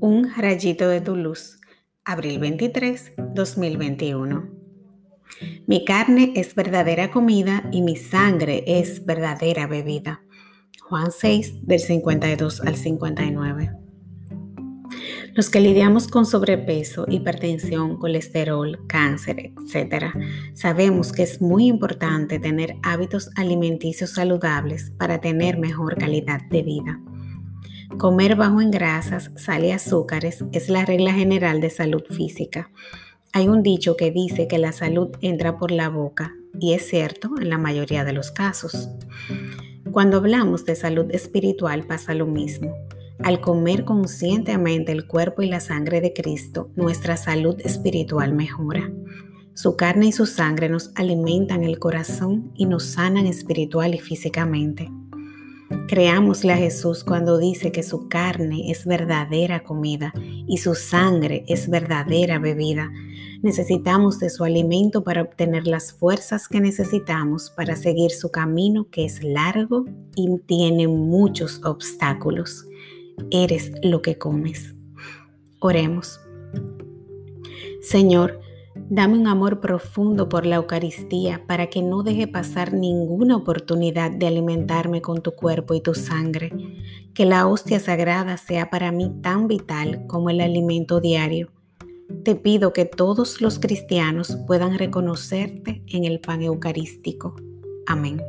Un rayito de tu luz, abril 23, 2021. Mi carne es verdadera comida y mi sangre es verdadera bebida. Juan 6, del 52 al 59. Los que lidiamos con sobrepeso, hipertensión, colesterol, cáncer, etc., sabemos que es muy importante tener hábitos alimenticios saludables para tener mejor calidad de vida. Comer bajo en grasas, sal y azúcares es la regla general de salud física. Hay un dicho que dice que la salud entra por la boca y es cierto en la mayoría de los casos. Cuando hablamos de salud espiritual pasa lo mismo. Al comer conscientemente el cuerpo y la sangre de Cristo, nuestra salud espiritual mejora. Su carne y su sangre nos alimentan el corazón y nos sanan espiritual y físicamente. Creámosle a Jesús cuando dice que su carne es verdadera comida y su sangre es verdadera bebida. Necesitamos de su alimento para obtener las fuerzas que necesitamos para seguir su camino que es largo y tiene muchos obstáculos. Eres lo que comes. Oremos. Señor, Dame un amor profundo por la Eucaristía para que no deje pasar ninguna oportunidad de alimentarme con tu cuerpo y tu sangre. Que la hostia sagrada sea para mí tan vital como el alimento diario. Te pido que todos los cristianos puedan reconocerte en el pan eucarístico. Amén.